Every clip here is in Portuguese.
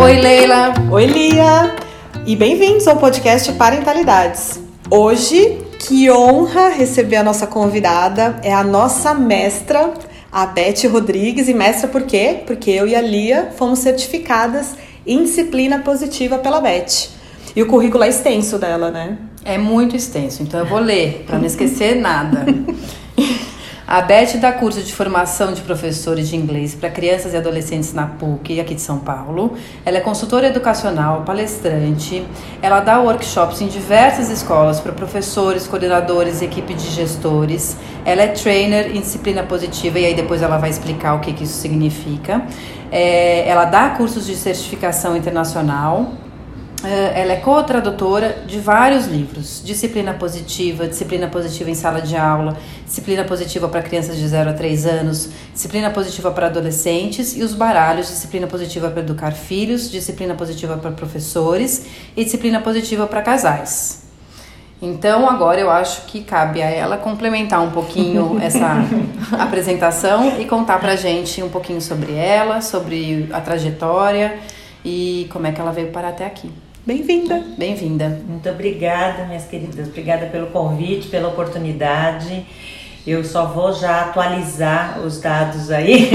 Oi, Leila. Oi, Lia! E bem-vindos ao podcast Parentalidades. Hoje, que honra receber a nossa convidada, é a nossa mestra, a Beth Rodrigues. E mestra por quê? Porque eu e a Lia fomos certificadas em disciplina positiva pela Beth. E o currículo é extenso dela, né? É muito extenso, então eu vou ler para não esquecer nada. A Beth dá curso de formação de professores de inglês para crianças e adolescentes na PUC, aqui de São Paulo. Ela é consultora educacional, palestrante. Ela dá workshops em diversas escolas para professores, coordenadores equipe de gestores. Ela é trainer em disciplina positiva e aí depois ela vai explicar o que, que isso significa. É, ela dá cursos de certificação internacional. É, ela é co-tradutora de vários livros: Disciplina Positiva, Disciplina Positiva em Sala de Aula, Disciplina Positiva para Crianças de 0 a 3 anos, Disciplina Positiva para Adolescentes e os baralhos Disciplina Positiva para Educar Filhos, Disciplina Positiva para Professores e Disciplina Positiva para Casais. Então, agora eu acho que cabe a ela complementar um pouquinho essa apresentação e contar pra gente um pouquinho sobre ela, sobre a trajetória e como é que ela veio parar até aqui. Bem-vinda! Bem-vinda. Muito obrigada, minhas queridas. Obrigada pelo convite, pela oportunidade. Eu só vou já atualizar os dados aí.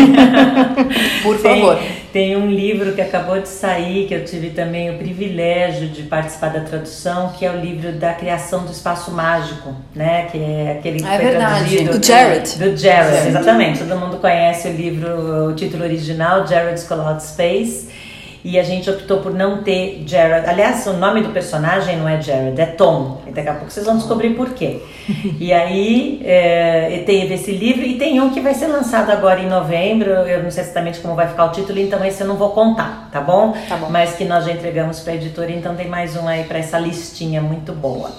Por Tem- favor. Tem, um livro que acabou de sair, que eu tive também o privilégio de participar da tradução, que é o livro da criação do espaço mágico, né? Que é aquele que É foi verdade. traduzido. Do Jared. Do Jared, exatamente. Todo mundo conhece o livro, o título original, Jared's Call Space. E a gente optou por não ter Jared. Aliás, o nome do personagem não é Jared, é Tom. E daqui a pouco vocês vão descobrir por quê. e aí é, teve esse livro e tem um que vai ser lançado agora em novembro. Eu não sei exatamente como vai ficar o título, então esse eu não vou contar, tá bom? Tá bom. Mas que nós já entregamos para a editora, então tem mais um aí para essa listinha muito boa.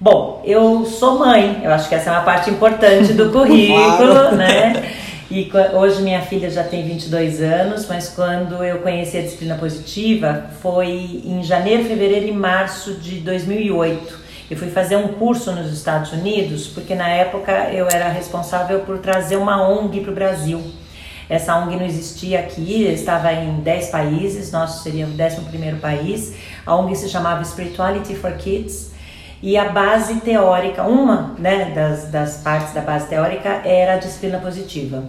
Bom, eu sou mãe, eu acho que essa é uma parte importante do currículo, Claro. né? E hoje minha filha já tem 22 anos, mas quando eu conheci a disciplina positiva foi em janeiro, fevereiro e março de 2008. Eu fui fazer um curso nos Estados Unidos, porque na época eu era responsável por trazer uma ONG para o Brasil. Essa ONG não existia aqui, estava em 10 países, nós seríamos o 11º país. A ONG se chamava Spirituality for Kids e a base teórica, uma né, das, das partes da base teórica era a disciplina positiva.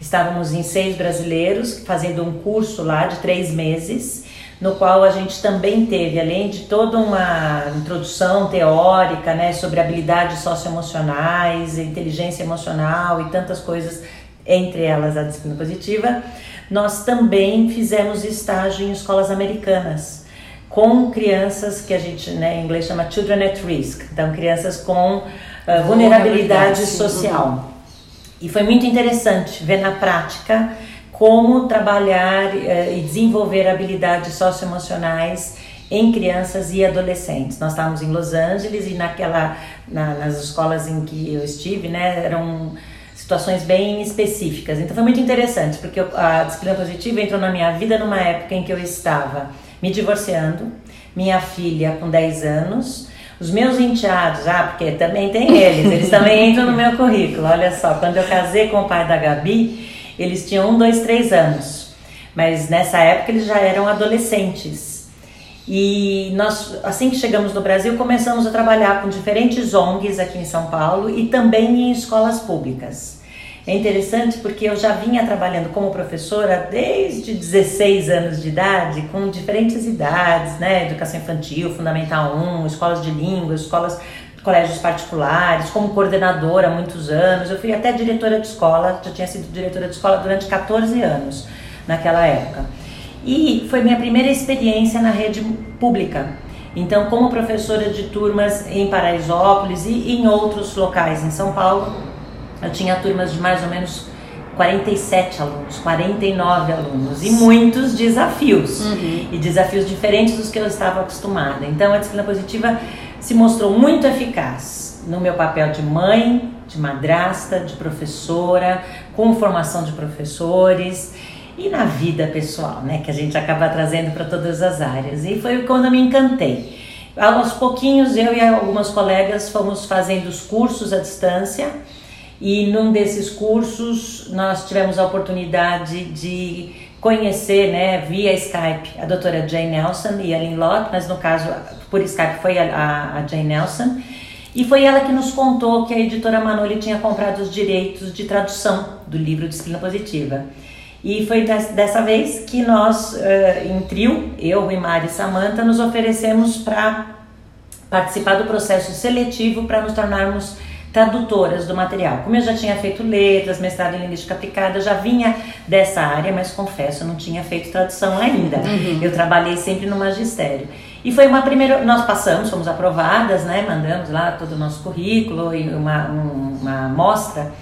Estávamos em seis brasileiros fazendo um curso lá de três meses, no qual a gente também teve, além de toda uma introdução teórica né, sobre habilidades socioemocionais, inteligência emocional e tantas coisas, entre elas a disciplina positiva, nós também fizemos estágio em escolas americanas com crianças que a gente né, em inglês chama children at risk, então crianças com ah, vulnerabilidade social. E foi muito interessante ver na prática como trabalhar eh, e desenvolver habilidades socioemocionais em crianças e adolescentes. Nós estávamos em Los Angeles e naquela na- nas escolas em que eu estive, né, eram situações bem específicas. Então foi muito interessante, porque eu- a disciplina positiva entrou na minha vida numa época em que eu estava me divorciando, minha filha com 10 anos, os meus enteados, ah, porque também tem eles, eles também entram no meu currículo. Olha só, quando eu casei com o pai da Gabi, eles tinham um, dois, três anos. Mas nessa época eles já eram adolescentes. E nós, assim que chegamos no Brasil, começamos a trabalhar com diferentes ONGs aqui em São Paulo e também em escolas públicas. É interessante porque eu já vinha trabalhando como professora desde 16 anos de idade, com diferentes idades, né? Educação infantil, Fundamental 1, escolas de línguas, escolas, colégios particulares, como coordenadora há muitos anos. Eu fui até diretora de escola, já tinha sido diretora de escola durante 14 anos naquela época. E foi minha primeira experiência na rede pública. Então, como professora de turmas em Paraisópolis e em outros locais em São Paulo, eu tinha turmas de mais ou menos 47 alunos, 49 alunos e muitos desafios. E desafios diferentes dos que eu estava acostumada. Então, a disciplina positiva se mostrou muito eficaz no meu papel de mãe, de madrasta, de professora, com formação de professores e na vida pessoal, né, que a gente acaba trazendo para todas as áreas. E foi quando eu me encantei. Aos pouquinhos, eu e algumas colegas fomos fazendo os cursos à distância e num desses cursos nós tivemos a oportunidade de conhecer, né, via Skype, a doutora Jane Nelson e a Lynn Locke, mas no caso, por Skype foi a, a Jane Nelson. E foi ela que nos contou que a editora Manoli tinha comprado os direitos de tradução do livro Disciplina Positiva. E foi dessa vez que nós, uh, em trio, eu, Imari e Samantha, nos oferecemos para participar do processo seletivo para nos tornarmos tradutoras do material. Como eu já tinha feito letras, mestrado em linguística aplicada, já vinha dessa área, mas confesso, não tinha feito tradução ainda. Uhum. Eu trabalhei sempre no magistério. E foi uma primeira, nós passamos, fomos aprovadas, né? Mandamos lá todo o nosso currículo e uma, uma amostra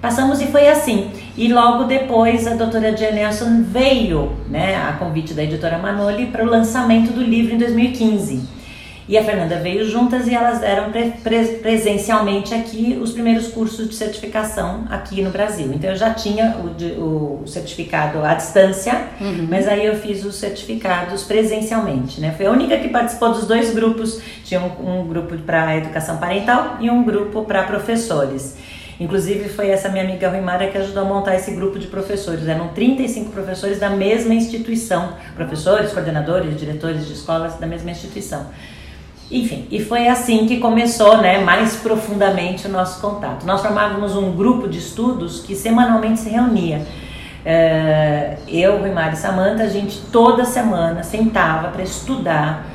Passamos e foi assim. E logo depois a doutora Tia Nelson veio, né, a convite da editora Manoli, para o lançamento do livro em 2015. E a Fernanda veio juntas e elas deram pre presencialmente aqui os primeiros cursos de certificação aqui no Brasil. Então eu já tinha o, o certificado à distância, uhum. mas aí eu fiz os certificados presencialmente. Né? Foi a única que participou dos dois grupos. Tinha um, um grupo para educação parental e um grupo para professores. Inclusive foi essa minha amiga Ruimara que ajudou a montar esse grupo de professores. Eram 35 professores da mesma instituição, professores, coordenadores, diretores de escolas da mesma instituição. Enfim, e foi assim que começou, né, mais profundamente o nosso contato. Nós formávamos um grupo de estudos que semanalmente se reunia. Uh, eu, Ruimara e Samanta, a gente toda semana sentava para estudar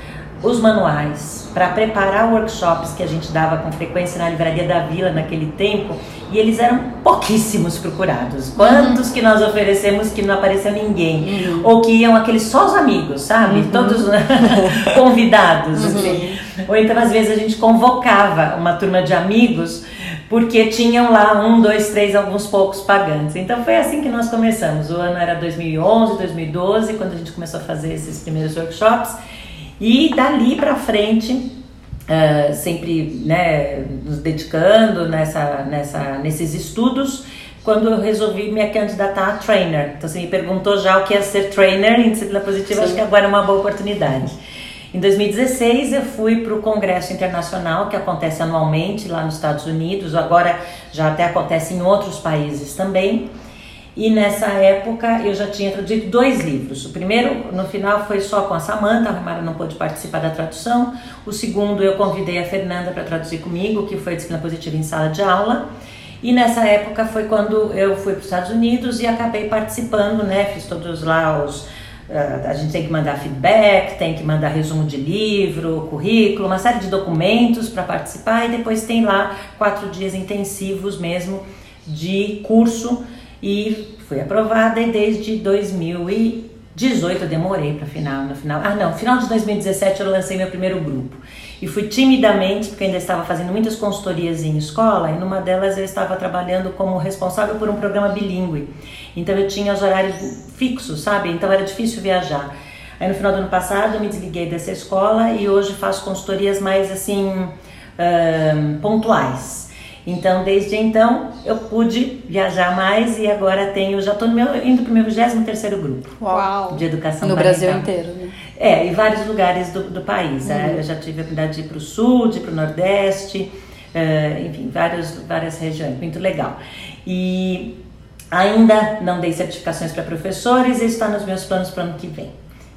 os manuais, para preparar workshops que a gente dava com frequência na Livraria da Vila naquele tempo, e eles eram pouquíssimos procurados. Quantos uhum. que nós oferecemos que não apareceu ninguém? Uhum. Ou que iam aqueles só os amigos, sabe? Uhum. Todos convidados, uhum. assim. Ou então, às vezes, a gente convocava uma turma de amigos porque tinham lá um, dois, três, alguns poucos pagantes. Então foi assim que nós começamos. O ano era 2011, 2012, quando a gente começou a fazer esses primeiros workshops. E dali para frente, uh, sempre né, nos dedicando nessa, nessa, nesses estudos, quando eu resolvi me candidatar a trainer. Então você me perguntou já o que é ser trainer em disciplina positiva, Sim. acho que agora é uma boa oportunidade. Em 2016 eu fui para o Congresso Internacional que acontece anualmente lá nos Estados Unidos, agora já até acontece em outros países também. E nessa época eu já tinha traduzido dois livros. O primeiro, no final, foi só com a Samanta, a Mara não pôde participar da tradução. O segundo, eu convidei a Fernanda para traduzir comigo, que foi Disciplina Positiva em Sala de Aula. E nessa época foi quando eu fui para os Estados Unidos e acabei participando, né? Fiz todos lá os. Uh, a gente tem que mandar feedback, tem que mandar resumo de livro, currículo, uma série de documentos para participar e depois tem lá quatro dias intensivos mesmo de curso e fui aprovada e desde 2018 eu demorei para final, no final. Ah, não, final de 2017 eu lancei meu primeiro grupo. E fui timidamente, porque ainda estava fazendo muitas consultorias em escola, e numa delas eu estava trabalhando como responsável por um programa bilíngue. Então eu tinha os horários fixos, sabe? Então era difícil viajar. Aí no final do ano passado eu me desliguei dessa escola e hoje faço consultorias mais assim um, pontuais. Então, desde então, eu pude viajar mais e agora tenho, já estou indo para o meu 23 grupo Uau. de educação No parental. Brasil inteiro, né? É, em vários lugares do, do país. Uhum. É, eu já tive a oportunidade de ir para o sul, de ir para o nordeste, é, enfim, várias, várias regiões, muito legal. E ainda não dei certificações para professores e está nos meus planos para o ano que vem.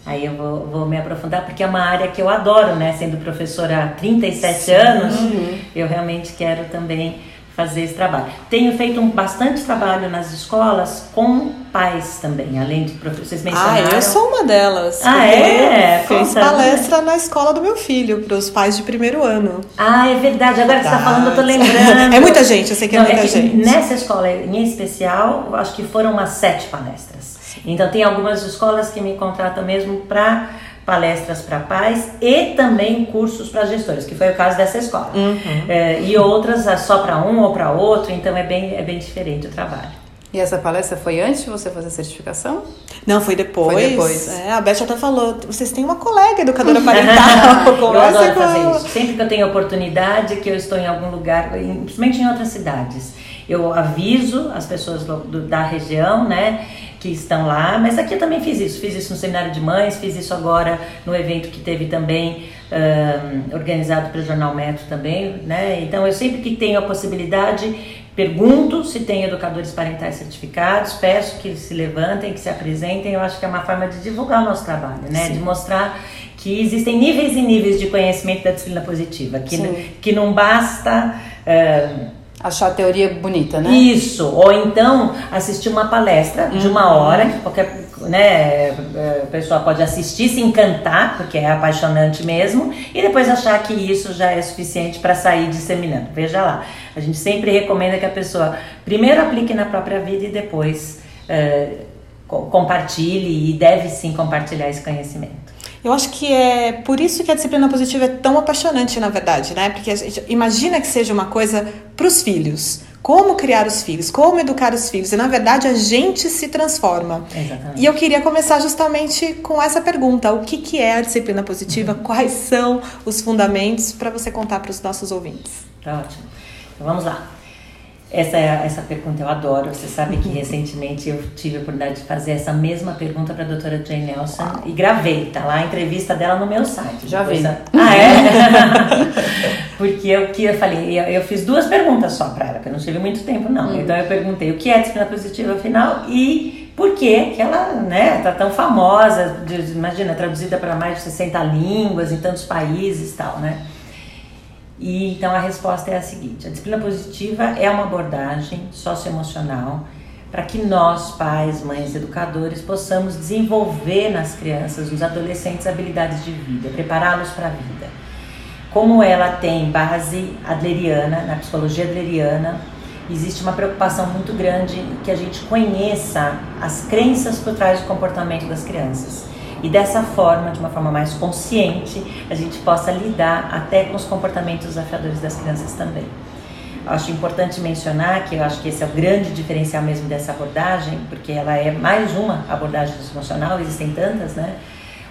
Aí eu vou, vou, me aprofundar porque é uma área que eu adoro, né? Sendo professora há 37 Sim. anos, uhum. eu realmente quero também fazer esse trabalho. Tenho feito um, bastante trabalho nas escolas com pais também, além de professores mencionaram. Ah, eu sou uma delas. Ah, é? Fiz palestra na escola do meu filho, para os pais de primeiro ano. Ah, é verdade. Agora que você está falando, eu tô lembrando. é muita gente, eu sei que é Não, muita é que gente. Nessa escola em especial, acho que foram umas sete palestras. Então, tem algumas escolas que me contratam mesmo para palestras para pais e também cursos para gestores, que foi o caso dessa escola. Uhum. É, e outras é só para um ou para outro, então é bem, é bem diferente o trabalho. E essa palestra foi antes de você fazer a certificação? Não, foi depois. Foi depois. É, a Beth até falou, vocês têm uma colega educadora parental. eu adoro fazer isso. Sempre que eu tenho oportunidade, que eu estou em algum lugar, principalmente em outras cidades, eu aviso as pessoas do, do, da região, né? Que estão lá, mas aqui eu também fiz isso. Fiz isso no seminário de mães, fiz isso agora no evento que teve também um, organizado pelo Jornal Metro também, né? Então eu sempre que tenho a possibilidade pergunto se tem educadores parentais certificados, peço que se levantem, que se apresentem. Eu acho que é uma forma de divulgar o nosso trabalho, né? Sim. De mostrar que existem níveis e níveis de conhecimento da disciplina positiva, que, que não basta. Uh, Achar a teoria bonita, né? Isso, ou então assistir uma palestra de uma uhum. hora, que qualquer né, é, pessoa pode assistir, se encantar, porque é apaixonante mesmo, e depois achar que isso já é suficiente para sair disseminando. Veja lá, a gente sempre recomenda que a pessoa primeiro aplique na própria vida e depois é, compartilhe, e deve sim compartilhar esse conhecimento. Eu acho que é por isso que a disciplina positiva é tão apaixonante, na verdade, né? Porque a gente imagina que seja uma coisa para os filhos. Como criar os filhos, como educar os filhos. E na verdade a gente se transforma. Exatamente. E eu queria começar justamente com essa pergunta: o que, que é a disciplina positiva? Uhum. Quais são os fundamentos para você contar para os nossos ouvintes? Tá ótimo. Então vamos lá. Essa, essa pergunta eu adoro. Você sabe que recentemente eu tive a oportunidade de fazer essa mesma pergunta para a doutora Jane Nelson Uau. e gravei, tá lá a entrevista dela no meu site. Já vi. Ah, é? Porque eu que eu falei, eu, eu, fiz duas perguntas só para ela, que eu não tive muito tempo não. Hum. Então eu perguntei o que é disciplina positiva afinal e por que que ela, né, tá tão famosa, de, imagina, traduzida para mais de 60 línguas em tantos países e tal, né? E então a resposta é a seguinte: a disciplina positiva é uma abordagem socioemocional para que nós, pais, mães, educadores, possamos desenvolver nas crianças, nos adolescentes, habilidades de vida, prepará-los para a vida. Como ela tem base adleriana, na psicologia adleriana, existe uma preocupação muito grande que a gente conheça as crenças por trás do comportamento das crianças e dessa forma, de uma forma mais consciente, a gente possa lidar até com os comportamentos desafiadores das crianças também. Acho importante mencionar que eu acho que esse é o grande diferencial mesmo dessa abordagem, porque ela é mais uma abordagem emocional, existem tantas, né?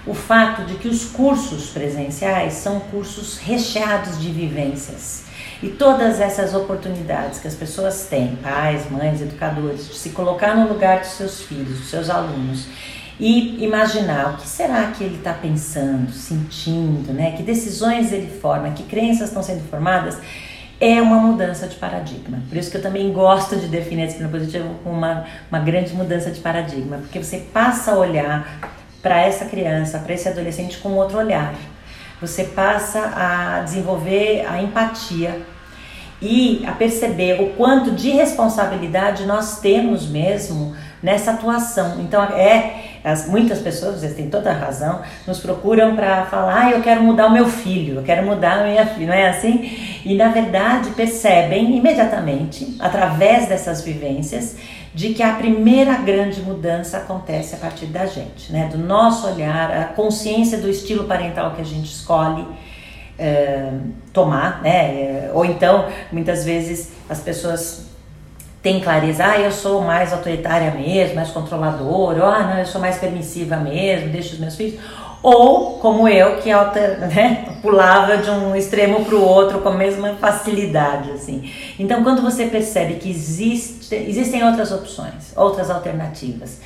O fato de que os cursos presenciais são cursos recheados de vivências. E todas essas oportunidades que as pessoas têm, pais, mães, educadores, de se colocar no lugar dos seus filhos, dos seus alunos e imaginar o que será que ele está pensando, sentindo, né? Que decisões ele forma, que crenças estão sendo formadas, é uma mudança de paradigma. Por isso que eu também gosto de definir a disciplina positiva como uma, uma grande mudança de paradigma, porque você passa a olhar para essa criança, para esse adolescente com outro olhar. Você passa a desenvolver a empatia e a perceber o quanto de responsabilidade nós temos mesmo nessa atuação. Então é as, muitas pessoas, vocês têm toda a razão, nos procuram para falar, ah, eu quero mudar o meu filho, eu quero mudar a minha filha, não é assim? E na verdade percebem imediatamente, através dessas vivências, de que a primeira grande mudança acontece a partir da gente, né? Do nosso olhar, a consciência do estilo parental que a gente escolhe. É, tomar, né? Ou então, muitas vezes as pessoas tem clareza, ah, eu sou mais autoritária mesmo, mais controladora, ou, ah, não, eu sou mais permissiva mesmo, deixo os meus filhos. Ou, como eu, que alter, né, pulava de um extremo para o outro com a mesma facilidade, assim. Então, quando você percebe que existe, existem outras opções, outras alternativas,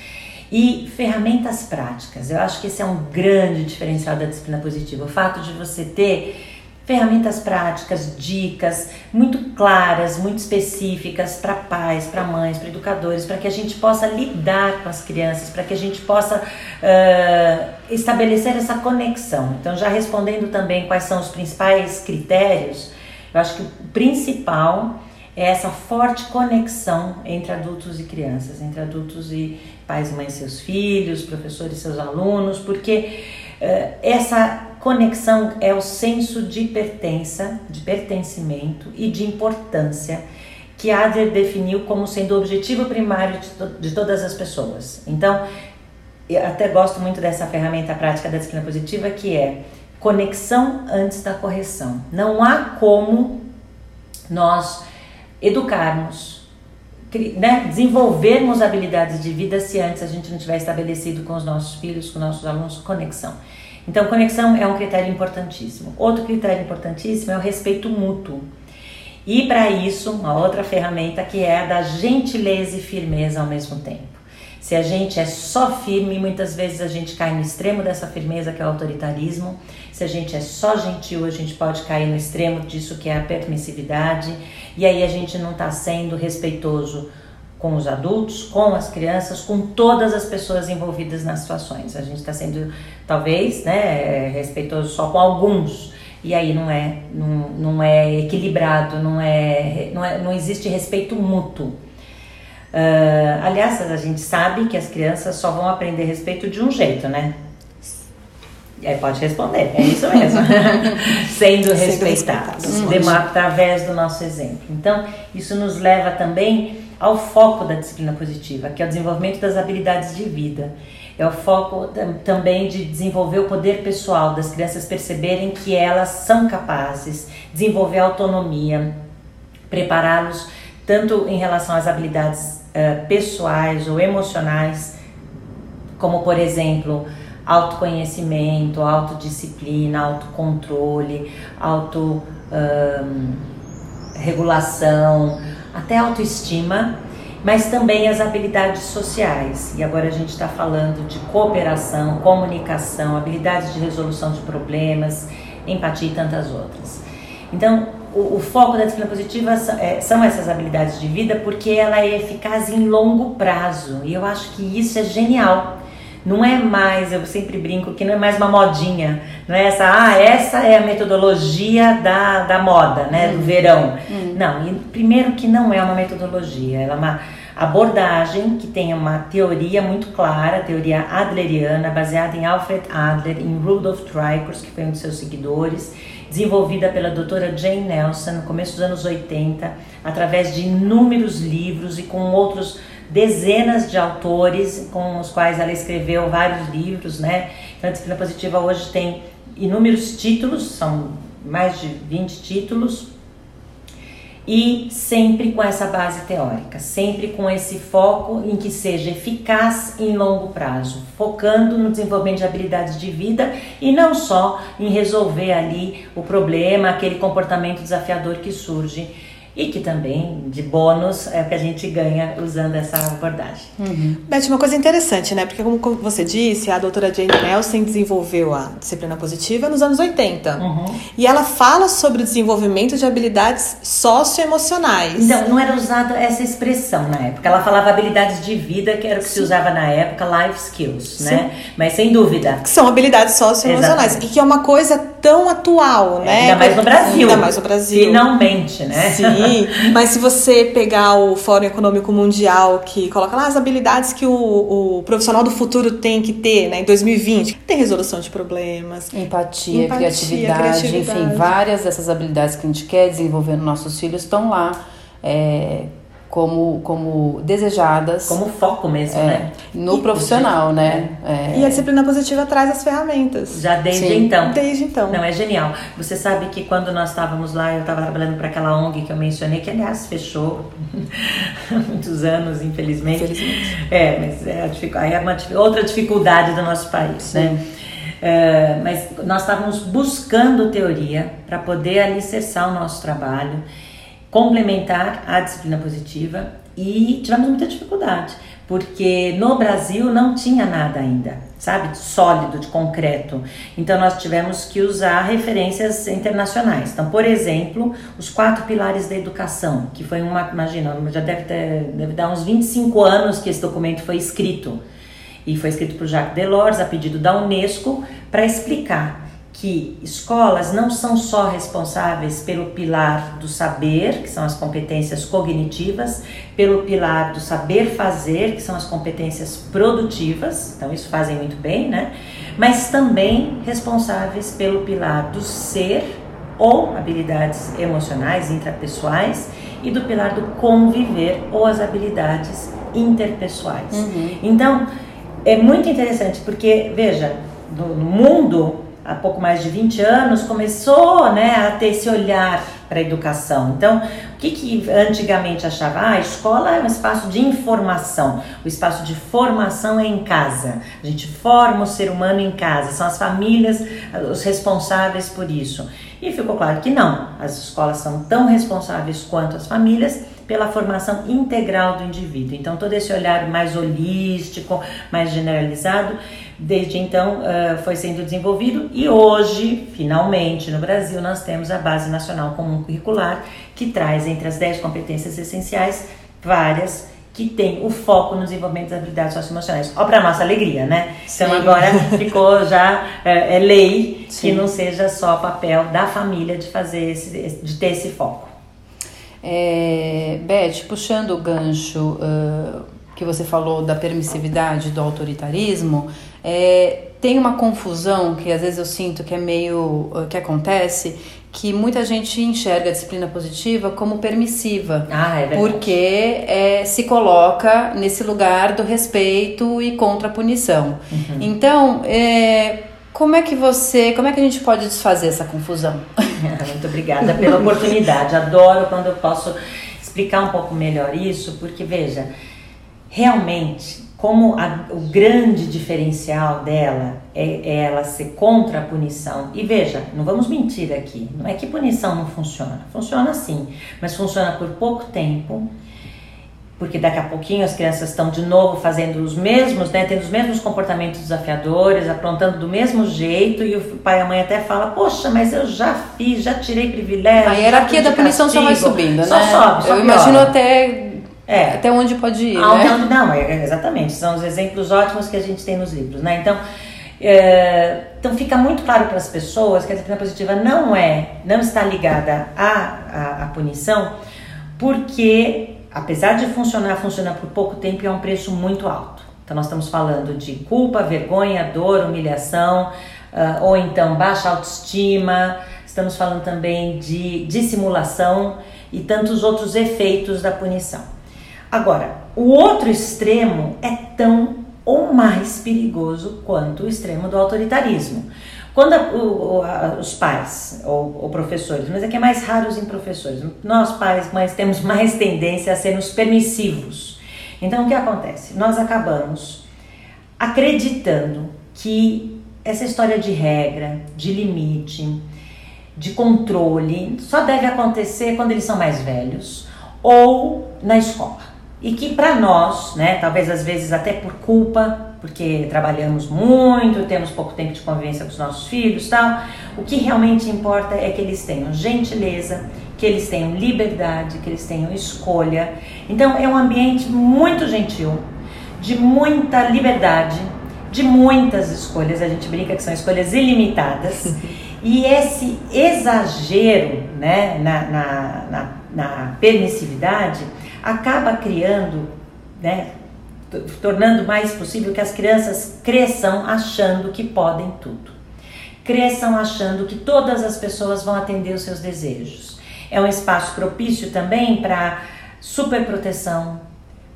e ferramentas práticas, eu acho que esse é um grande diferencial da disciplina positiva. O fato de você ter ferramentas práticas, dicas muito claras, muito específicas para pais, para mães, para educadores, para que a gente possa lidar com as crianças, para que a gente possa uh, estabelecer essa conexão. Então, já respondendo também quais são os principais critérios, eu acho que o principal é essa forte conexão entre adultos e crianças, entre adultos e pais, mães, seus filhos, professores, seus alunos, porque essa Conexão é o senso de pertença, de pertencimento e de importância que Adler definiu como sendo o objetivo primário de, to de todas as pessoas. Então, eu até gosto muito dessa ferramenta prática da disciplina positiva que é conexão antes da correção. Não há como nós educarmos, né, desenvolvermos habilidades de vida se antes a gente não tiver estabelecido com os nossos filhos, com nossos alunos, conexão. Então, conexão é um critério importantíssimo. Outro critério importantíssimo é o respeito mútuo. E para isso, uma outra ferramenta que é a da gentileza e firmeza ao mesmo tempo. Se a gente é só firme, muitas vezes a gente cai no extremo dessa firmeza que é o autoritarismo. Se a gente é só gentil, a gente pode cair no extremo disso que é a permissividade. E aí a gente não está sendo respeitoso com os adultos, com as crianças, com todas as pessoas envolvidas nas situações. A gente está sendo, talvez, né, respeitoso só com alguns. E aí não é, não, não é equilibrado, não é, não é, não existe respeito mútuo. Uh, aliás, a gente sabe que as crianças só vão aprender respeito de um jeito, né? É, pode responder, é isso mesmo. Sendo respeitados, Sendo através do nosso exemplo. Então, isso nos leva também ao foco da disciplina positiva, que é o desenvolvimento das habilidades de vida. É o foco também de desenvolver o poder pessoal, das crianças perceberem que elas são capazes, desenvolver autonomia, prepará-los tanto em relação às habilidades uh, pessoais ou emocionais, como por exemplo, autoconhecimento, autodisciplina, autocontrole, autorregulação, até autoestima, mas também as habilidades sociais. E agora a gente está falando de cooperação, comunicação, habilidades de resolução de problemas, empatia e tantas outras. Então, o, o, foco da disciplina positiva são, é, são, essas habilidades de vida porque ela é eficaz em longo prazo e eu acho que isso é genial. Não é mais, eu sempre brinco que não é mais uma modinha, não é essa, ah, essa é a metodologia da, da moda, né, do uhum. verão. Uhum. Não, e primeiro que não é uma metodologia, ela é uma abordagem que tem uma teoria muito clara, teoria adleriana, baseada em Alfred Adler, em Rudolf Dreikurs, que foi um de seus seguidores, desenvolvida pela doutora Jane Nelson no começo dos anos 80, através de inúmeros livros e com outros dezenas de autores com os quais ela escreveu vários livros, né? Então, a disciplina positiva hoje tem inúmeros títulos, são mais de 20 títulos, e sempre com essa base teórica, sempre com esse foco em que seja eficaz em longo prazo, focando no desenvolvimento de habilidades de vida e não só em resolver ali o problema, aquele comportamento desafiador que surge e que também, de bônus, é o que a gente ganha usando essa abordagem. Uhum. Beth, uma coisa interessante, né? Porque, como você disse, a doutora Jane Nelson desenvolveu a disciplina positiva nos anos 80. Uhum. E ela fala sobre o desenvolvimento de habilidades socioemocionais. Então, não era usada essa expressão na época. Ela falava habilidades de vida, que era o que Sim. se usava na época, life skills, né? Sim. né? Mas sem dúvida. Que são habilidades socioemocionais. E que é uma coisa tão atual, né? Ainda mais no Brasil. Ainda mais no Brasil. Finalmente, né? Sim. Mas se você pegar o Fórum Econômico Mundial, que coloca lá as habilidades que o, o profissional do futuro tem que ter, né, em 2020, tem resolução de problemas, empatia, empatia criatividade, criatividade, enfim, várias dessas habilidades que a gente quer desenvolver nos nossos filhos estão lá. É, como, como desejadas. Como foco mesmo, é, né? No e, profissional, né? É. E a disciplina positiva traz as ferramentas. Já desde Sim. então. Desde então. Não, é genial. Você sabe que quando nós estávamos lá, eu estava trabalhando para aquela ONG que eu mencionei, que aliás fechou há muitos anos, infelizmente. infelizmente. É, mas é, aí é uma outra dificuldade do nosso país, né? Sim. né? É, mas nós estávamos buscando teoria para poder alicerçar o nosso trabalho complementar a disciplina positiva e tivemos muita dificuldade, porque no Brasil não tinha nada ainda, sabe, sólido, de concreto. Então nós tivemos que usar referências internacionais. Então, por exemplo, os quatro pilares da educação, que foi uma, imagina, já deve, ter, deve dar uns 25 anos que esse documento foi escrito. E foi escrito por Jacques Delors a pedido da Unesco para explicar que escolas não são só responsáveis pelo pilar do saber, que são as competências cognitivas, pelo pilar do saber fazer, que são as competências produtivas, então isso fazem muito bem, né? Mas também responsáveis pelo pilar do ser ou habilidades emocionais, intrapessoais, e do pilar do conviver ou as habilidades interpessoais. Uhum. Então, é muito interessante porque, veja, no mundo há pouco mais de 20 anos, começou né, a ter esse olhar para a educação. Então, o que, que antigamente achava? Ah, a escola é um espaço de informação, o espaço de formação é em casa. A gente forma o ser humano em casa, são as famílias os responsáveis por isso. E ficou claro que não, as escolas são tão responsáveis quanto as famílias pela formação integral do indivíduo. Então, todo esse olhar mais holístico, mais generalizado, desde então uh, foi sendo desenvolvido e hoje, finalmente, no Brasil, nós temos a Base Nacional Comum Curricular, que traz entre as 10 competências essenciais várias que tem o foco no desenvolvimento das habilidades socioemocionais. Ó, para nossa alegria, né? Então, Sim. Então agora ficou já é, é lei Sim. que não seja só papel da família de fazer esse, de ter esse foco. É, Beth, puxando o gancho uh, que você falou da permissividade do autoritarismo, é, tem uma confusão que às vezes eu sinto que é meio que acontece que muita gente enxerga a disciplina positiva como permissiva, ah, é porque é, se coloca nesse lugar do respeito e contra a punição. Uhum. Então, é, como é que você, como é que a gente pode desfazer essa confusão? Muito obrigada pela oportunidade. Adoro quando eu posso explicar um pouco melhor isso, porque veja, realmente como a, o grande diferencial dela é, é, ela ser contra a punição. E veja, não vamos mentir aqui, não é que punição não funciona, funciona sim, mas funciona por pouco tempo, porque daqui a pouquinho as crianças estão de novo fazendo os mesmos, né, tendo os mesmos comportamentos desafiadores, aprontando do mesmo jeito, e o pai e a mãe até fala, poxa, mas eu já fiz, já tirei privilégio. A hierarquia da punição só vai subindo, só né? Sobe, só eu piora. imagino até é. Até onde pode ir, ah, né? Onde, não, é, exatamente. São os exemplos ótimos que a gente tem nos livros, né? Então, é, então fica muito claro para as pessoas que a disciplina positiva não é, não está ligada à, à, à punição, porque apesar de funcionar, funciona por pouco tempo e é um preço muito alto. Então nós estamos falando de culpa, vergonha, dor, humilhação, uh, ou então baixa autoestima, estamos falando também de dissimulação e tantos outros efeitos da punição. Agora, o outro extremo é tão ou mais perigoso quanto o extremo do autoritarismo. Quando a, o, a, os pais ou, ou, professores, mas é, é mais raro em professores, nós pais, mães temos mais tendência a sermos permissivos. Então o que acontece? Nós acabamos acreditando que essa história de regra, de limite, de controle só deve acontecer quando eles são mais velhos ou na escola e que para nós, né, talvez às vezes até por culpa, porque trabalhamos muito, temos pouco tempo de convivência com os nossos filhos, tal, o que realmente importa é que eles tenham gentileza, que eles tenham liberdade, que eles tenham escolha. Então é um ambiente muito gentil, de muita liberdade, de muitas escolhas. A gente brinca que são escolhas ilimitadas. E esse exagero né, na, na, na, na permissividade acaba criando, né, tornando mais possível que as crianças cresçam achando que podem tudo. Cresçam achando que todas as pessoas vão atender os seus desejos. É um espaço propício também para superproteção,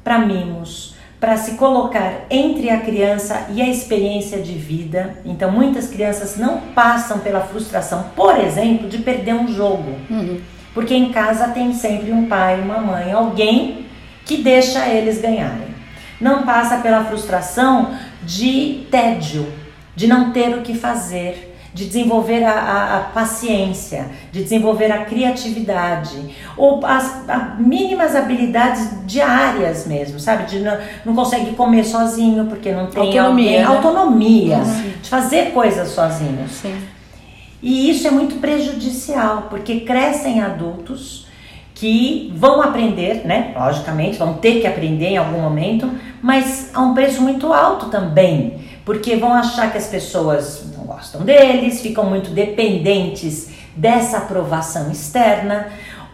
para mimos, para se colocar entre a criança e a experiência de vida. Então, muitas crianças não passam pela frustração, por exemplo, de perder um jogo. Uhum. Porque em casa tem sempre um pai, uma mãe, alguém que deixa eles ganharem. Não passa pela frustração de tédio, de não ter o que fazer, de desenvolver a, a, a paciência, de desenvolver a criatividade, ou as, as, mínimas habilidades diárias mesmo, sabe? De não, não consegue comer sozinho porque não tem autonomia, alguém, né? autonomia uhum. de fazer coisas sozinho. Sim. E isso é muito prejudicial, porque crescem adultos que vão aprender, né? Logicamente, vão ter que aprender em algum momento, mas a um preço muito alto também, porque vão achar que as pessoas não gostam deles, ficam muito dependentes dessa aprovação externa,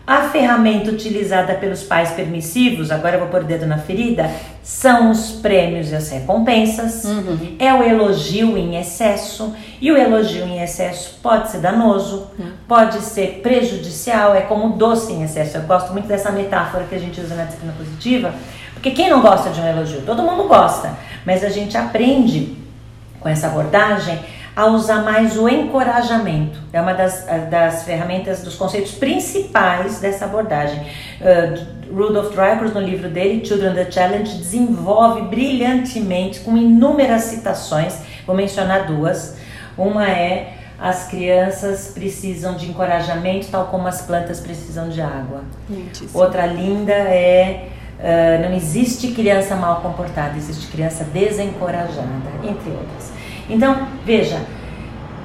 a ferramenta utilizada pelos pais permissivos, agora eu vou pôr o dedo na ferida, são os prêmios e as recompensas, uhum. é o elogio em excesso, e o elogio em excesso pode ser danoso, uhum. pode ser prejudicial, é como doce em excesso. Eu gosto muito dessa metáfora que a gente usa na disciplina positiva, porque quem não gosta de um elogio? Todo mundo gosta, mas a gente aprende com essa abordagem a usar mais o encorajamento. É uma das, das ferramentas, dos conceitos principais dessa abordagem. Uh, Rudolf Dreikurs, no livro dele, Children the Challenge, desenvolve brilhantemente, com inúmeras citações, vou mencionar duas. Uma é as crianças precisam de encorajamento, tal como as plantas precisam de água. Outra linda é uh, não existe criança mal comportada, existe criança desencorajada, entre outras. Então, veja,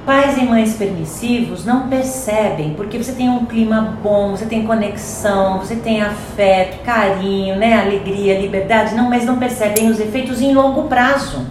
pais e mães permissivos não percebem, porque você tem um clima bom, você tem conexão, você tem afeto, carinho, né, alegria, liberdade, não, mas não percebem os efeitos em longo prazo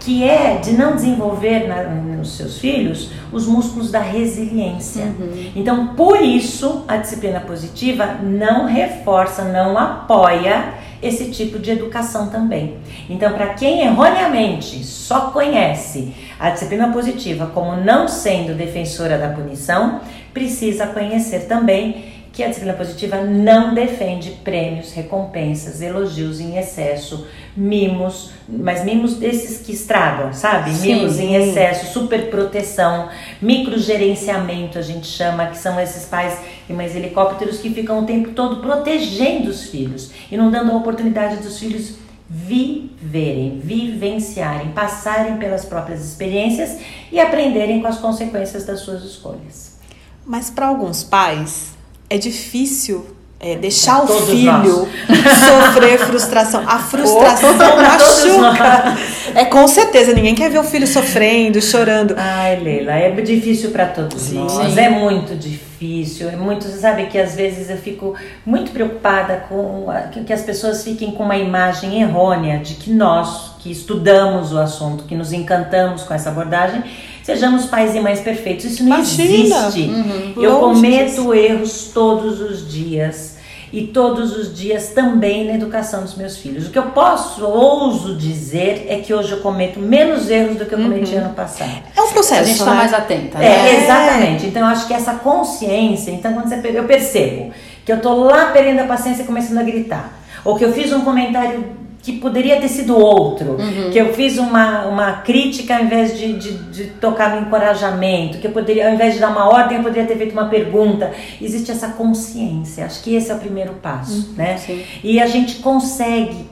que é de não desenvolver na, nos seus filhos os músculos da resiliência. Uhum. Então, por isso, a disciplina positiva não reforça, não apoia esse tipo de educação também. Então, para quem erroneamente só conhece a disciplina positiva como não sendo defensora da punição, precisa conhecer também que a disciplina positiva não defende prêmios, recompensas, elogios em excesso, mimos, mas mimos desses que estragam, sabe? Sim. Mimos em excesso, superproteção, microgerenciamento a gente chama, que são esses pais e mães helicópteros que ficam o tempo todo protegendo os filhos e não dando a oportunidade dos filhos viverem, vivenciarem, passarem pelas próprias experiências e aprenderem com as consequências das suas escolhas. Mas para alguns pais, é difícil é, deixar o filho nós. sofrer frustração. A frustração machuca. É com certeza, ninguém quer ver o filho sofrendo, chorando. Ai, Leila, é difícil para todos Sim. nós. É muito difícil. É muito, você sabe que às vezes eu fico muito preocupada com que as pessoas fiquem com uma imagem errônea de que nós, que estudamos o assunto, que nos encantamos com essa abordagem, sejamos pais e mães perfeitos. Isso não Imagina. existe. Uhum. Eu cometo erros todos os dias e todos os dias também na educação dos meus filhos. O que eu posso, ouso dizer, é que hoje eu cometo menos erros do que eu cometi uhum. ano passado. É um processo. A gente está né? mais atenta. Né? É, exatamente. Então eu acho que essa consciência, então quando você eu percebo que eu tô lá perdendo a paciência e começando a gritar, ou que eu fiz um comentário que poderia ter sido outro, uhum. que eu fiz uma, uma crítica ao invés de, de, de, tocar no encorajamento, que eu poderia, ao invés de dar uma ordem, eu poderia ter feito uma pergunta. Existe essa consciência, acho que esse é o primeiro passo, uhum, né? Sim. E a gente consegue,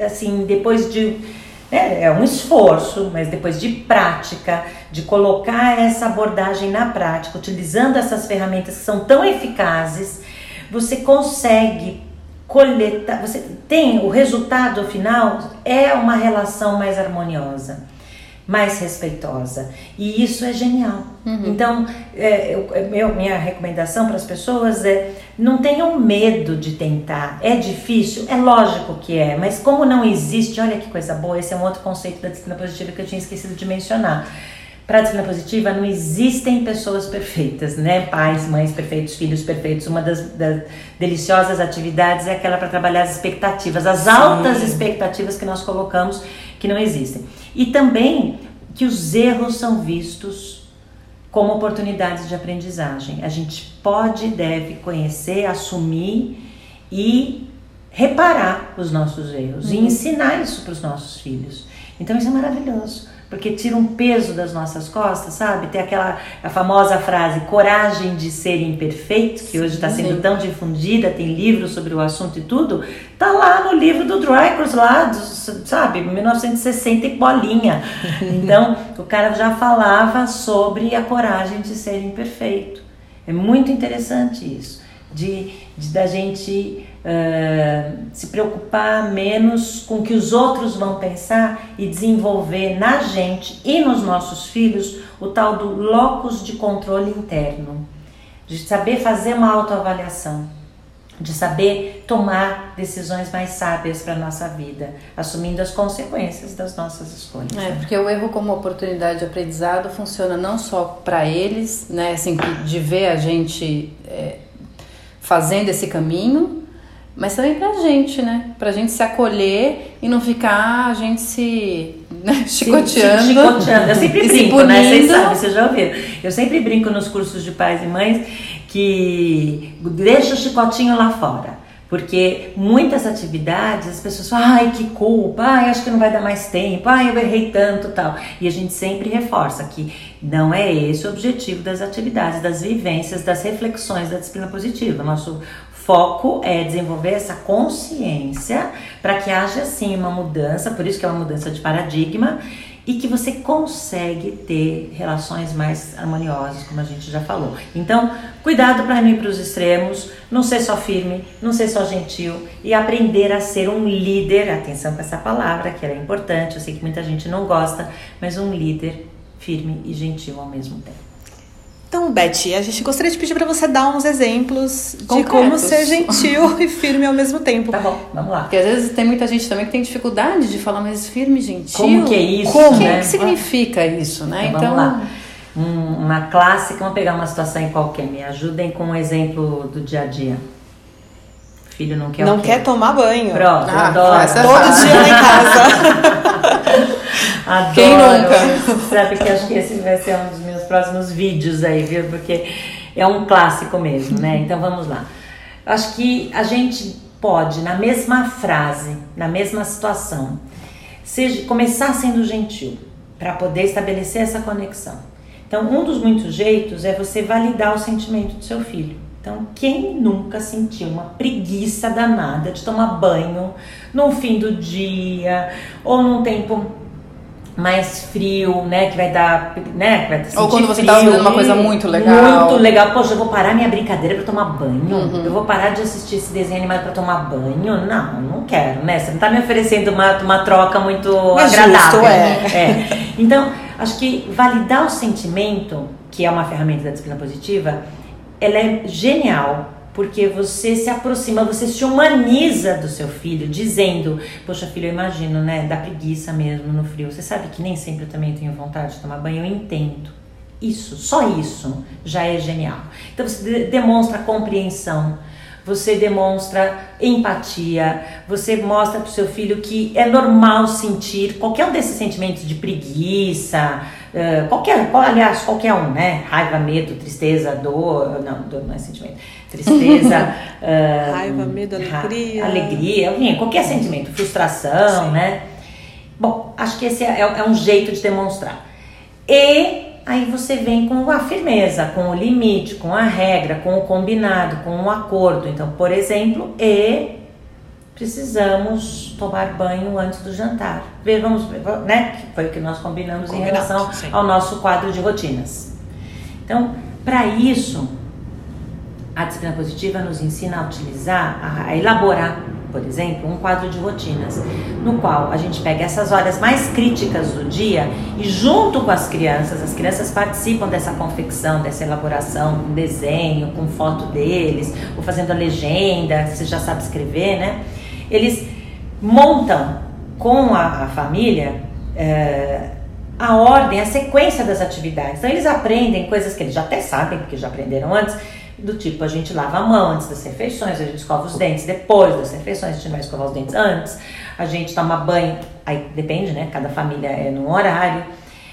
assim, depois de. É, é um esforço, mas depois de prática, de colocar essa abordagem na prática, utilizando essas ferramentas que são tão eficazes, você consegue coletar, você tem o resultado final é uma relação mais harmoniosa, mais respeitosa e isso é genial. Uhum. Então, é, eu, minha recomendação para as pessoas é não tenham medo de tentar. É difícil, é lógico que é, mas como não existe, olha que coisa boa. Esse é um outro conceito da disciplina positiva que eu tinha esquecido de mencionar para a disciplina positiva não existem pessoas perfeitas, né? Pais, mães perfeitos, filhos perfeitos. Uma das, das deliciosas atividades é aquela para trabalhar as expectativas, as Sim. altas expectativas que nós colocamos que não existem. E também que os erros são vistos como oportunidades de aprendizagem. A gente pode e deve conhecer, assumir e reparar os nossos erros uhum. e ensinar isso para os nossos filhos. Então isso é maravilhoso porque tira um peso das nossas costas, sabe? Tem aquela a famosa frase coragem de ser imperfeito, que hoje está sendo tão difundida, tem livros sobre o assunto e tudo, tá lá no livro do Dreyfus lá, do, sabe, 1960 e bolinha. Então, o cara já falava sobre a coragem de ser imperfeito. É muito interessante isso, de, de da gente uh, se preocupar menos com o que os outros vão pensar e desenvolver na gente e nos nossos filhos o tal do locus de controle interno, de saber fazer uma autoavaliação, de saber tomar decisões mais sábias para a nossa vida, assumindo as consequências das nossas escolhas. É, né? porque o erro como oportunidade de aprendizado funciona não só para eles, né, assim, de ver a gente é, fazendo esse caminho, mas também pra gente, né? Pra gente se acolher e não ficar a gente se né, chicoteando. Se, chicoteando. Eu sempre brinco, né? Vocês sabem, vocês já ouviram. Eu sempre brinco nos cursos de pais e mães que deixa o chicotinho lá fora. Porque muitas atividades as pessoas falam, ai que culpa, ai acho que não vai dar mais tempo, ai eu errei tanto tal. E a gente sempre reforça que não é esse o objetivo das atividades, das vivências, das reflexões da disciplina positiva. Nosso foco é desenvolver essa consciência para que haja sim uma mudança, por isso que é uma mudança de paradigma e que você consegue ter relações mais harmoniosas, como a gente já falou. Então, cuidado para não ir para os extremos, não ser só firme, não ser só gentil e aprender a ser um líder. Atenção com essa palavra, que ela é importante, eu sei que muita gente não gosta, mas um líder firme e gentil ao mesmo tempo. Então, Betty, a gente gostaria de pedir para você dar uns exemplos Concretos. de como ser gentil e firme ao mesmo tempo. Tá bom, vamos lá. Porque às vezes tem muita gente também que tem dificuldade de falar, mas firme, gentil. Como que é isso, Como? né? O que significa isso, né? Então, vamos lá. Um- uma clássica, vamos pegar uma situação em qualquer. Me ajudem com um exemplo do dia a dia. O filho não quer Não quer tomar banho. Pronto, Ah, adoro. essa Todo dia lá em casa. Adoro. Quem nunca? Sabe que acho que esse vai ser um dos próximos vídeos aí, viu? Porque é um clássico mesmo, né? Então vamos lá. Acho que a gente pode, na mesma frase, na mesma situação, seja, começar sendo gentil para poder estabelecer essa conexão. Então, um dos muitos jeitos é você validar o sentimento do seu filho. Então, quem nunca sentiu uma preguiça danada de tomar banho no fim do dia ou num tempo mais frio, né, que vai dar, né, vai Ou quando você frio, tá fazendo uma coisa muito legal. Muito legal. Poxa, eu vou parar minha brincadeira pra tomar banho. Eu vou parar de assistir esse desenho animado pra tomar banho. Não, não quero, né? Você não tá me oferecendo uma, uma troca muito Mas agradável. justo, é. É. Então, acho que validar o sentimento, que é uma ferramenta da disciplina positiva, ela é genial. Porque você se aproxima, você se humaniza do seu filho, dizendo: Poxa, filho, eu imagino, né? Dá preguiça mesmo no frio. Você sabe que nem sempre eu também tenho vontade de tomar banho, eu entendo. Isso, só isso já é genial. Então você de- demonstra compreensão, você demonstra empatia, você mostra para o seu filho que é normal sentir qualquer um desses sentimentos de preguiça, eh, qualquer, qual- aliás, qualquer um, né? Raiva, medo, tristeza, dor, não, dor não é sentimento, tristeza, eh, Raiva, medo, ra- alegria. alegria, enfim, qualquer sentimento, frustração, né? Bom, acho que esse é, é um jeito de demonstrar. E aí você vem com a firmeza, com o limite, com a regra, com o combinado, com o acordo. Então, por exemplo, e precisamos tomar banho antes do jantar. Vamos ver, né? Que foi o que nós combinamos em relação sim. ao nosso quadro de rotinas. Então, para isso, a disciplina positiva nos ensina a utilizar, a, a elaborar, por exemplo, um quadro de rotinas, no qual a gente pega essas horas mais críticas do dia e, junto com as crianças, as crianças participam dessa confecção, dessa elaboração, com desenho, com foto deles, ou fazendo a legenda, você já sabe escrever, né? Eles montam com a, a família. eh, a ordem, a sequência das atividades. Então eles aprendem coisas que eles já até sabem, porque já aprenderam antes, do tipo a gente lava a mão antes das refeições, a gente escova os dentes depois das refeições, a gente vai escovar os dentes antes, a gente toma banho, aí depende, né? Cada família é num horário.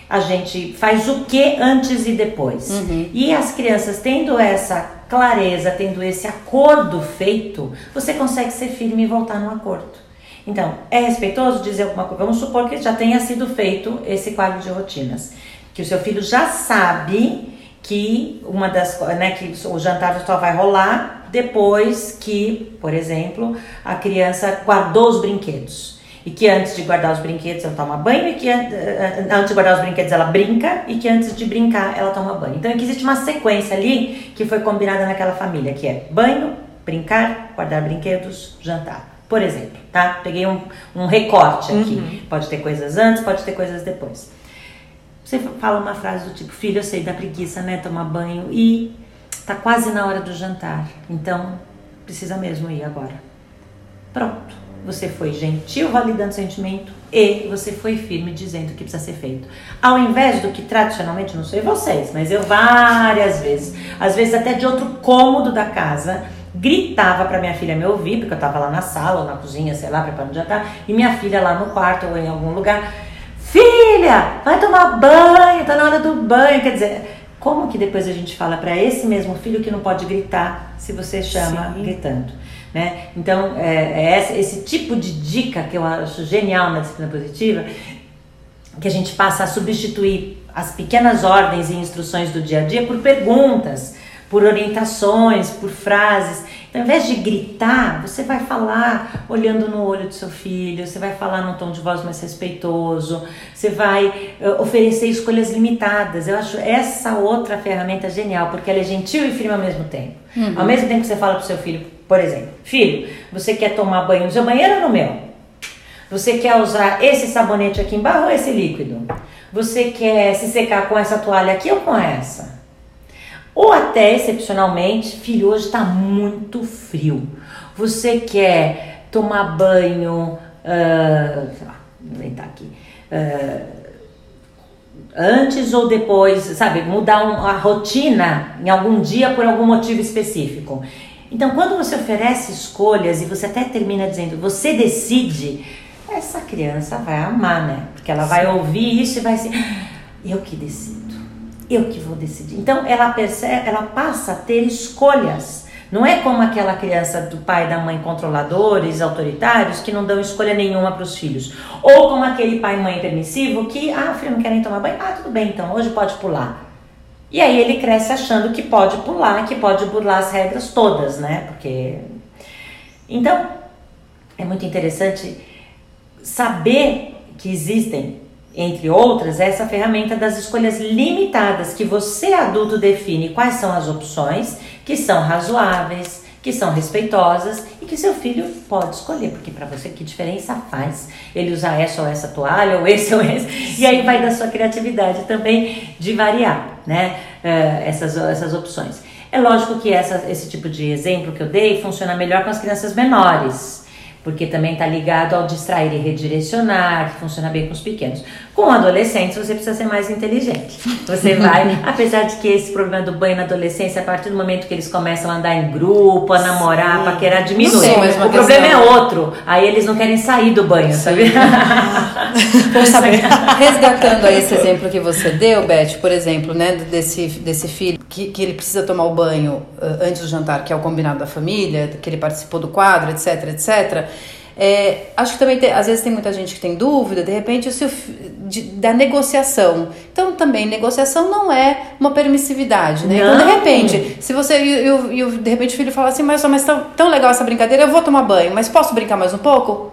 A gente faz o que antes e depois. E as crianças tendo essa clareza, tendo esse acordo feito, você consegue ser firme e voltar no acordo. Então, é respeitoso dizer alguma coisa? Vamos supor que já tenha sido feito esse quadro de rotinas. Que o seu filho já sabe que uma das né, que o jantar só vai rolar depois que, por exemplo, a criança guardou os brinquedos. E que antes de guardar os brinquedos ela toma banho, e que eh, antes de guardar os brinquedos ela brinca, e que antes de brincar ela toma banho. Então aqui existe uma sequência ali que foi combinada naquela família, que é banho, brincar, guardar brinquedos, jantar. Por exemplo, tá? Peguei um, um recorte aqui. Pode ter coisas antes, pode ter coisas depois. Você fala uma frase do tipo, filho, eu sei da preguiça, né? Tomar banho e tá quase na hora do jantar. Então, precisa mesmo ir agora. Pronto. Você foi gentil validando o sentimento e você foi firme dizendo o que precisa ser feito. Ao invés do que tradicionalmente, não sei vocês, mas eu várias vezes, às vezes até de outro cômodo da casa, gritava para minha filha me ouvir, porque eu tava lá na sala ou na cozinha, sei lá, preparando jantar, e minha filha lá no quarto ou em algum lugar, filha, vai tomar banho, tá na hora do banho, quer dizer, como que depois a gente fala para esse mesmo filho que não pode gritar se você chama Sim. gritando? Né? Então, é, é esse, tipo de dica que eu acho genial na disciplina positiva, que a gente passa a substituir as pequenas ordens e instruções do dia a dia por perguntas, por orientações, por frases. Então, ao invés de gritar, você vai falar olhando no olho do seu filho, você vai falar num tom de voz mais respeitoso, você vai uh, oferecer escolhas limitadas. Eu acho essa outra ferramenta genial, porque ela é gentil e firme ao mesmo tempo. Uhum. Ao mesmo tempo que você fala para o seu filho, por exemplo, filho, você quer tomar banho no seu banheiro ou no meu? Você quer usar esse sabonete aqui embaixo ou esse líquido? Você quer se secar com essa toalha aqui ou com essa? Ou até, excepcionalmente, filho, hoje está muito frio. Você quer tomar banho, uh, vou inventar aqui, uh, antes ou depois, sabe, mudar um, a rotina em algum dia por algum motivo específico. Então, quando você oferece escolhas e você até termina dizendo, você decide, essa criança vai amar, né? Porque ela Sim. vai ouvir isso e vai ser, ah, eu que decido, eu que vou decidir. Então, ela percebe, ela passa a ter escolhas. Não é como aquela criança do pai e da mãe controladores, autoritários, que não dão escolha nenhuma para os filhos. Ou como aquele pai e mãe permissivo que, ah, filho não quer nem tomar banho, ah, tudo bem, então hoje pode pular. E aí ele cresce achando que pode pular, que pode burlar as regras todas, né? Porque. Então, é muito interessante saber que existem, entre outras, essa ferramenta das escolhas limitadas, que você adulto define quais são as opções que são razoáveis, que são respeitosas e que seu filho pode escolher, porque para você que diferença faz ele usar essa ou essa toalha, ou esse ou esse, e aí vai da sua criatividade também de variar, né, uh, essas, essas opções. É lógico que essa, esse tipo de exemplo que eu dei funciona melhor com as crianças menores, porque também está ligado ao distrair e redirecionar, que funciona bem com os pequenos. Com adolescentes, você precisa ser mais inteligente. Você vai, apesar de que esse problema do banho na adolescência, a partir do momento que eles começam a andar em grupo, a namorar, Sim. a paquerar, diminui. Sei, o problema é outro. Aí eles não querem sair do banho, sabe? saber. Resgatando aí esse exemplo que você deu, Beth, por exemplo, né, desse, desse filho que, que ele precisa tomar o banho uh, antes do jantar, que é o combinado da família, que ele participou do quadro, etc, etc. É, acho que também tem, às vezes tem muita gente que tem dúvida, de repente, se o, de, da negociação. Então, também, negociação não é uma permissividade, né? Não. Então, de repente, se você, e, de repente o filho fala assim, mas, mas tão, tão legal essa brincadeira, eu vou tomar banho, mas posso brincar mais um pouco?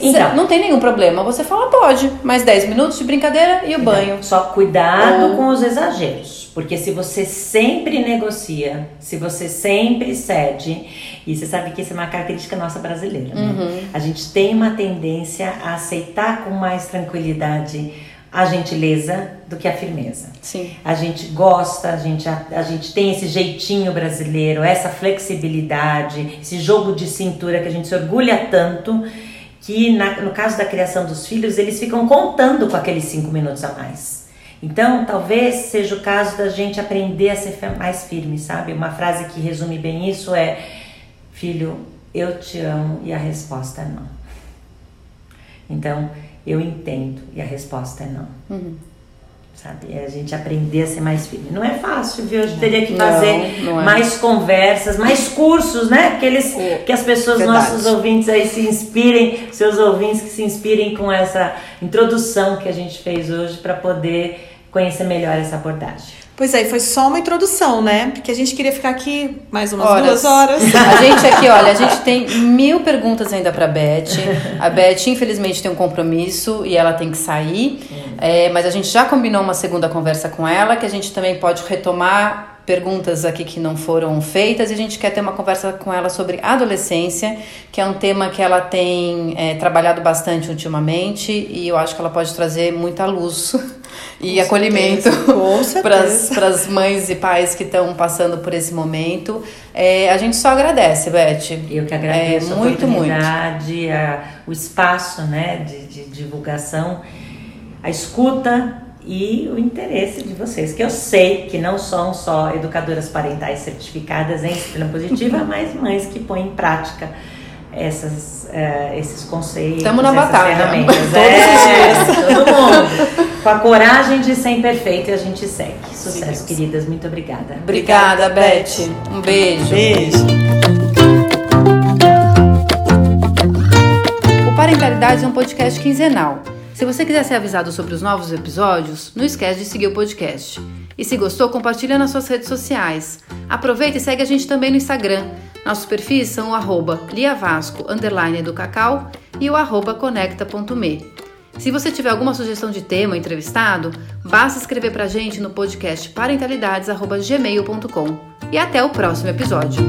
Então, não tem nenhum problema. Você fala, pode, mais 10 minutos de brincadeira e o então, banho. Só cuidado com os exageros. Porque se você sempre negocia, se você sempre cede, e você sabe que isso é uma característica nossa brasileira, né? Uhum. A gente tem uma tendência a aceitar com mais tranquilidade a gentileza do que a firmeza. Sim. A gente gosta, a gente, a, a, gente tem esse jeitinho brasileiro, essa flexibilidade, esse jogo de cintura que a gente se orgulha tanto que na, no caso da criação dos filhos, eles ficam contando com aqueles cinco minutos a mais. Então, talvez seja o caso da gente aprender a ser mais firme, sabe? Uma frase que resume bem isso é: Filho, eu te amo e a resposta é não. Então, eu entendo e a resposta é não. Uhum sabe? A gente aprender a ser mais firme. Não é fácil, viu? A gente teria que fazer não, não é. mais conversas, mais cursos, né? Que, eles, que as pessoas, Verdade. nossos ouvintes aí se inspirem, seus ouvintes que se inspirem com essa introdução que a gente fez hoje para poder conhecer melhor essa abordagem. Pois é, foi só uma introdução, né? Porque a gente queria ficar aqui mais umas horas. duas horas. A gente aqui, olha, a gente tem mil perguntas ainda para Beth. A Beth, infelizmente, tem um compromisso e ela tem que sair. É, mas a gente já combinou uma segunda conversa com ela, que a gente também pode retomar perguntas aqui que não foram feitas e a gente quer ter uma conversa com ela sobre adolescência, que é um tema que ela tem é, trabalhado bastante ultimamente e eu acho que ela pode trazer muita luz e com acolhimento para as mães e pais que estão passando por esse momento. É, a gente só agradece, Beth. Eu que agradeço é, muito, a oportunidade, a, o espaço né, de, de divulgação, a escuta e o interesse de vocês, que eu sei que não são só educadoras parentais certificadas em disciplina positiva, mas mães que põem em prática essas, uh, esses conceitos, Estamos na batalha. ferramentas. Todos é, todo mundo. Com a coragem de ser imperfeito e a gente segue. Sucesso, Sim, queridas. Muito obrigada. Obrigada, obrigada Beth. Um beijo. Beijo. O Parentalidade é um podcast quinzenal se você quiser ser avisado sobre os novos episódios, não esquece de seguir o podcast. E se gostou, compartilha nas suas redes sociais. Aproveita e segue a gente também no Instagram. Nossos perfis são o arroba liavasco, underline do cacau e o arroba conecta.me. Se você tiver alguma sugestão de tema ou entrevistado, basta escrever pra gente no podcast parentalidades.gmail.com. E até o próximo episódio.